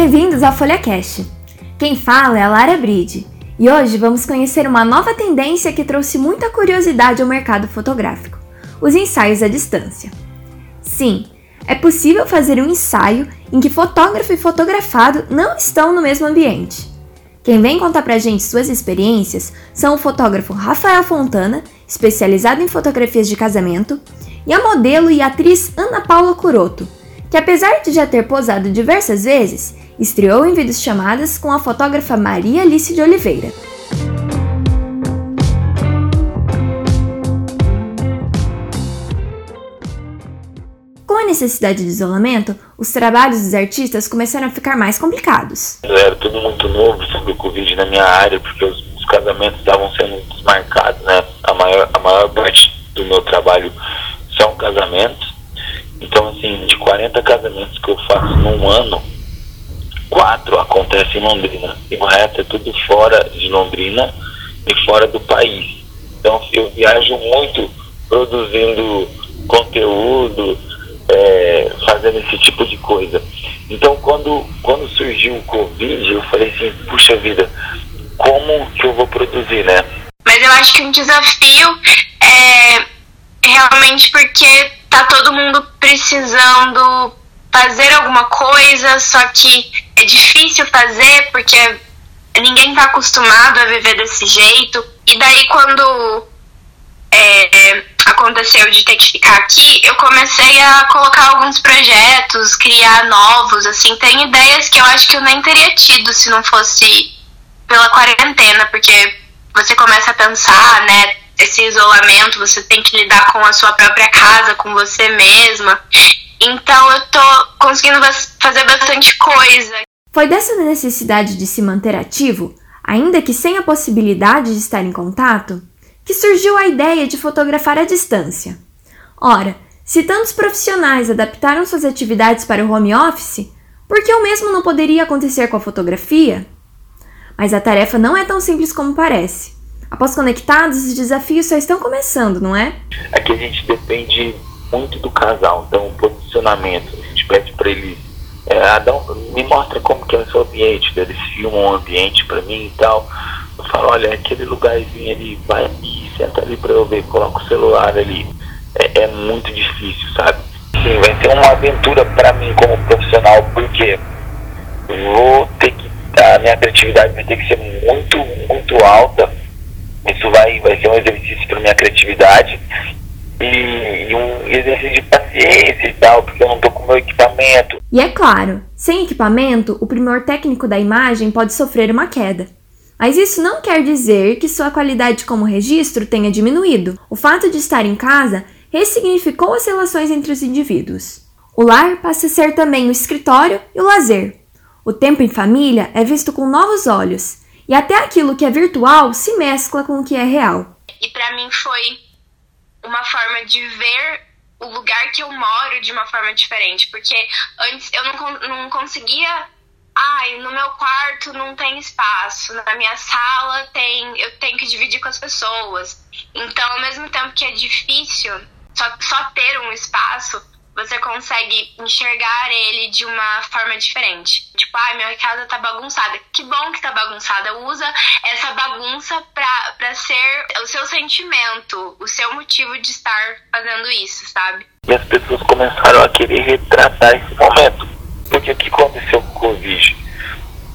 Bem-vindos ao FolhaCast. Quem fala é a Lara Bride e hoje vamos conhecer uma nova tendência que trouxe muita curiosidade ao mercado fotográfico: os ensaios à distância. Sim, é possível fazer um ensaio em que fotógrafo e fotografado não estão no mesmo ambiente. Quem vem contar pra gente suas experiências são o fotógrafo Rafael Fontana, especializado em fotografias de casamento, e a modelo e atriz Ana Paula Curoto, que apesar de já ter posado diversas vezes, estreou em vídeos chamadas com a fotógrafa Maria Alice de Oliveira. Com a necessidade de isolamento, os trabalhos dos artistas começaram a ficar mais complicados. Era tudo muito novo sobre o Covid na minha área, porque os, os casamentos estavam sendo desmarcados, né? A maior, a maior parte do meu trabalho são casamentos. Então, assim, de 40 casamentos que eu faço num ano, quatro em Londrina. E o resto é tudo fora de Londrina e fora do país. Então, eu viajo muito produzindo conteúdo, é, fazendo esse tipo de coisa. Então, quando, quando surgiu o Covid, eu falei assim: puxa vida, como que eu vou produzir, né? Mas eu acho que um desafio é realmente porque tá todo mundo precisando fazer alguma coisa, só que é difícil fazer porque ninguém tá acostumado a viver desse jeito. E daí quando é, aconteceu de ter que ficar aqui, eu comecei a colocar alguns projetos, criar novos, assim, tem ideias que eu acho que eu nem teria tido se não fosse pela quarentena, porque você começa a pensar, né, esse isolamento, você tem que lidar com a sua própria casa, com você mesma. Então eu tô conseguindo fazer bastante coisa. Foi dessa necessidade de se manter ativo, ainda que sem a possibilidade de estar em contato, que surgiu a ideia de fotografar à distância. Ora, se tantos profissionais adaptaram suas atividades para o home office, por que o mesmo não poderia acontecer com a fotografia? Mas a tarefa não é tão simples como parece. Após conectados, os desafios só estão começando, não é? Aqui a gente depende muito do casal, então o posicionamento, a gente pede para eles, é, Adão, me mostra como que é o seu ambiente, eles filmam o ambiente para mim e tal. Eu falo, olha, aquele lugarzinho ali, vai aqui, senta ali para eu ver, coloca o celular ali. É, é muito difícil, sabe? Sim, vai ser uma aventura para mim como profissional, porque vou ter que, a minha criatividade vai ter que ser muito, muito alta isso vai, vai ser um exercício para minha criatividade e, e, um exercício de paciência e tal, porque eu não tô com meu equipamento. E é claro, sem equipamento, o primor técnico da imagem pode sofrer uma queda. Mas isso não quer dizer que sua qualidade como registro tenha diminuído. O fato de estar em casa ressignificou as relações entre os indivíduos. O lar passa a ser também o escritório e o lazer. O tempo em família é visto com novos olhos e até aquilo que é virtual se mescla com o que é real. E para mim foi uma forma de ver o lugar que eu moro de uma forma diferente, porque antes eu não, não conseguia ai, no meu quarto não tem espaço, na minha sala tem, eu tenho que dividir com as pessoas. Então, ao mesmo tempo que é difícil só, só ter um espaço, você consegue enxergar ele de uma forma diferente. Tipo, ai, ah, minha casa tá bagunçada. Que bom que tá bagunçada. Usa essa bagunça pra, pra ser o seu sentimento, o seu motivo de estar fazendo isso, sabe? E as pessoas começaram a querer retratar esse momento. Porque o que aconteceu com o Covid?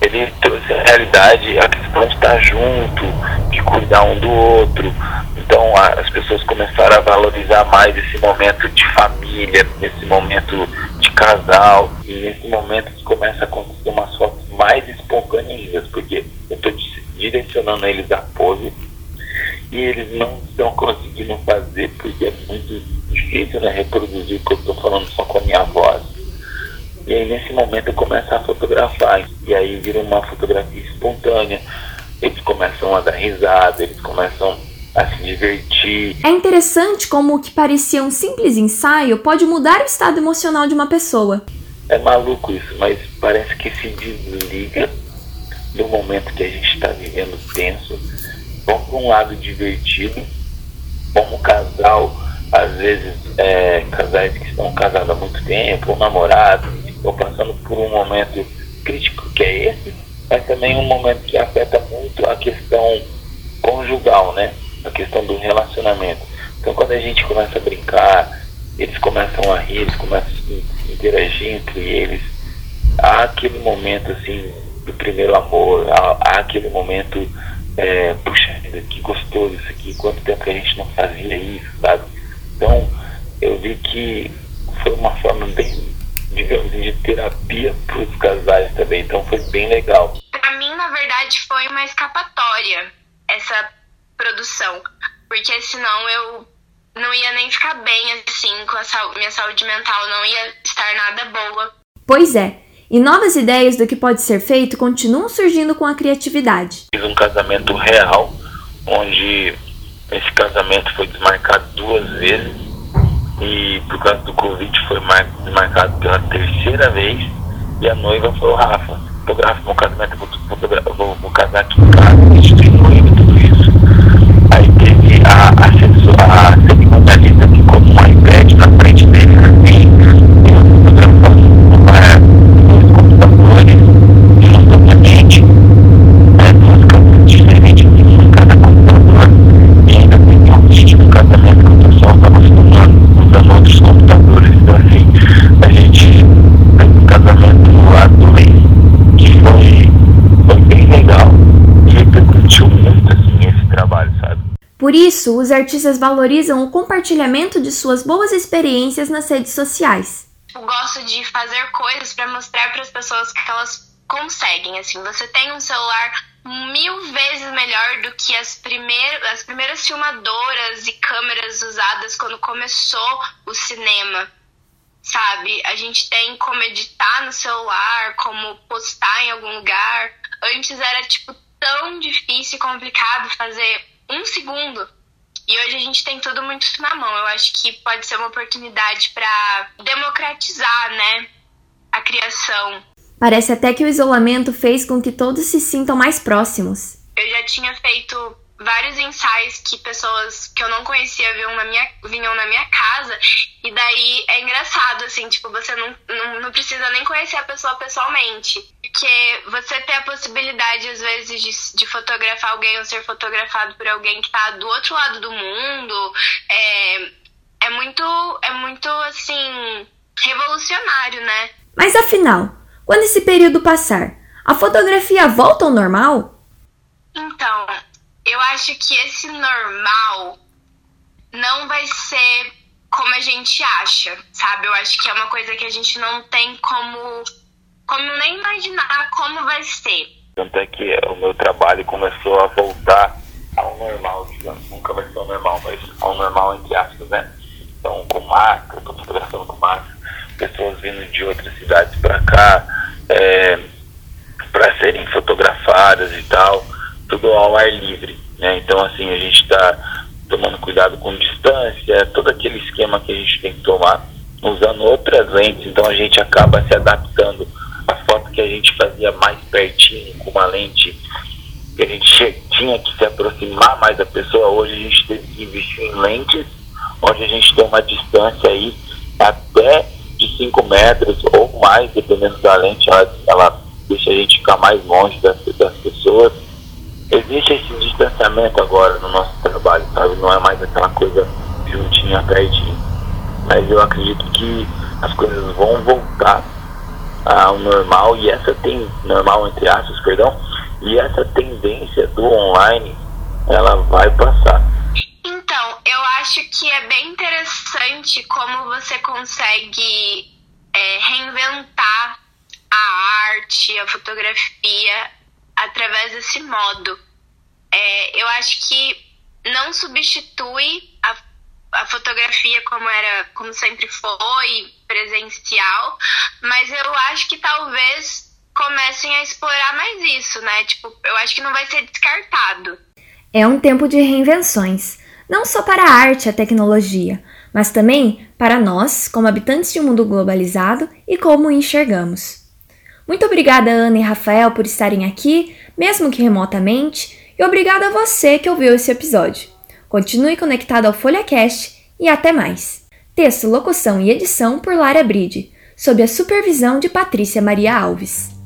Ele trouxe a realidade, a questão de estar junto, de cuidar um do outro, então as pessoas começaram a valorizar mais esse momento de família, esse momento de casal. E nesse momento começa a acontecer umas fotos mais espontâneas, porque eu estou direcionando eles a pose e eles não estão conseguindo fazer porque é muito difícil né, reproduzir o que eu estou falando só com a minha voz. E aí nesse momento eu começo a fotografar. E aí vira uma fotografia espontânea. Eles começam a dar risada, eles começam divertir. É interessante como o que parecia um simples ensaio pode mudar o estado emocional de uma pessoa. É maluco isso, mas parece que se desliga do momento que a gente está vivendo tenso. Vamos para um lado divertido, como casal, às vezes é, casais que estão casados há muito tempo, ou namorados, estão passando por um momento crítico que é esse, mas também um momento que afeta muito a questão conjugal, né? A questão do relacionamento. Então quando a gente começa a brincar, eles começam a rir, eles começam a interagir entre eles, há aquele momento assim do primeiro amor, há, há aquele momento, é, puxa, que gostoso isso aqui, quanto tempo que a gente não fazia isso, sabe? Então eu vi que foi uma forma bem, digamos de terapia para os casais também, então foi bem legal. Para mim, na verdade, foi uma escapatória essa produção, porque senão eu não ia nem ficar bem assim com a minha saúde mental, não ia estar nada boa. Pois é. E novas ideias do que pode ser feito continuam surgindo com a criatividade. Fiz um casamento real, onde esse casamento foi desmarcado duas vezes e por causa do Covid foi desmarcado pela terceira vez e a noiva foi o Rafa. Fotografo meu casamento, vou, vou, vou casar aqui em casa, instituir noiva, tudo isso. Aí teve a, a, a cerimonialista ficou com um iPad na frente dele, assim, Por isso, os artistas valorizam o compartilhamento de suas boas experiências nas redes sociais. Eu gosto de fazer coisas para mostrar para as pessoas que elas conseguem. Assim, você tem um celular mil vezes melhor do que as, primeir, as primeiras filmadoras e câmeras usadas quando começou o cinema. Sabe? A gente tem como editar no celular, como postar em algum lugar. Antes era tipo tão difícil e complicado fazer um segundo. E hoje a gente tem tudo muito na mão. Eu acho que pode ser uma oportunidade para democratizar, né, a criação. Parece até que o isolamento fez com que todos se sintam mais próximos. Eu já tinha feito vários ensaios que pessoas que eu não conhecia vinham na minha, vinham na minha casa. E daí é engraçado, assim, tipo, você não, não, não precisa nem conhecer a pessoa pessoalmente. Porque você ter a possibilidade, às vezes, de, de fotografar alguém ou ser fotografado por alguém que tá do outro lado do mundo, é, é muito, é muito, assim, revolucionário, né? Mas afinal, quando esse período passar, a fotografia volta ao normal? Eu acho que esse normal não vai ser como a gente acha, sabe? Eu acho que é uma coisa que a gente não tem como, como nem imaginar como vai ser. Tanto é que o meu trabalho começou a voltar ao normal, digamos. Nunca vai ser ao normal, mas ao normal entre aspas, né? Então, com máscara, estou fotografando com máscara, pessoas vindo de outras cidades para cá, é, para serem fotografadas e tal tudo ao ar livre, né? Então, assim, a gente está tomando cuidado com distância, todo aquele esquema que a gente tem que tomar, usando outras lentes, então a gente acaba se adaptando à foto que a gente fazia mais pertinho, com uma lente que a gente tinha que se aproximar mais da pessoa, hoje a gente tem que investir em lentes, onde a gente tem uma distância aí até de 5 metros ou mais, dependendo da lente, ela, ela deixa a gente ficar mais longe das, das pessoas existe esse distanciamento agora no nosso trabalho, sabe? Não é mais aquela coisa juntinha, pertinho. Mas eu acredito que as coisas vão voltar ao normal e essa tem normal entre aspas, perdão, e essa tendência do online ela vai passar. Então, eu acho que é bem interessante como você consegue é, reinventar a arte, a fotografia através desse modo. É, eu acho que não substitui a, a fotografia como era, como sempre foi, presencial, mas eu acho que talvez comecem a explorar mais isso, né? Tipo, eu acho que não vai ser descartado. É um tempo de reinvenções, não só para a arte e a tecnologia, mas também para nós, como habitantes de um mundo globalizado e como enxergamos. Muito obrigada, Ana e Rafael, por estarem aqui, mesmo que remotamente, e obrigada a você que ouviu esse episódio. Continue conectado ao FolhaCast e até mais. Texto, locução e edição por Lara Bride, sob a supervisão de Patrícia Maria Alves.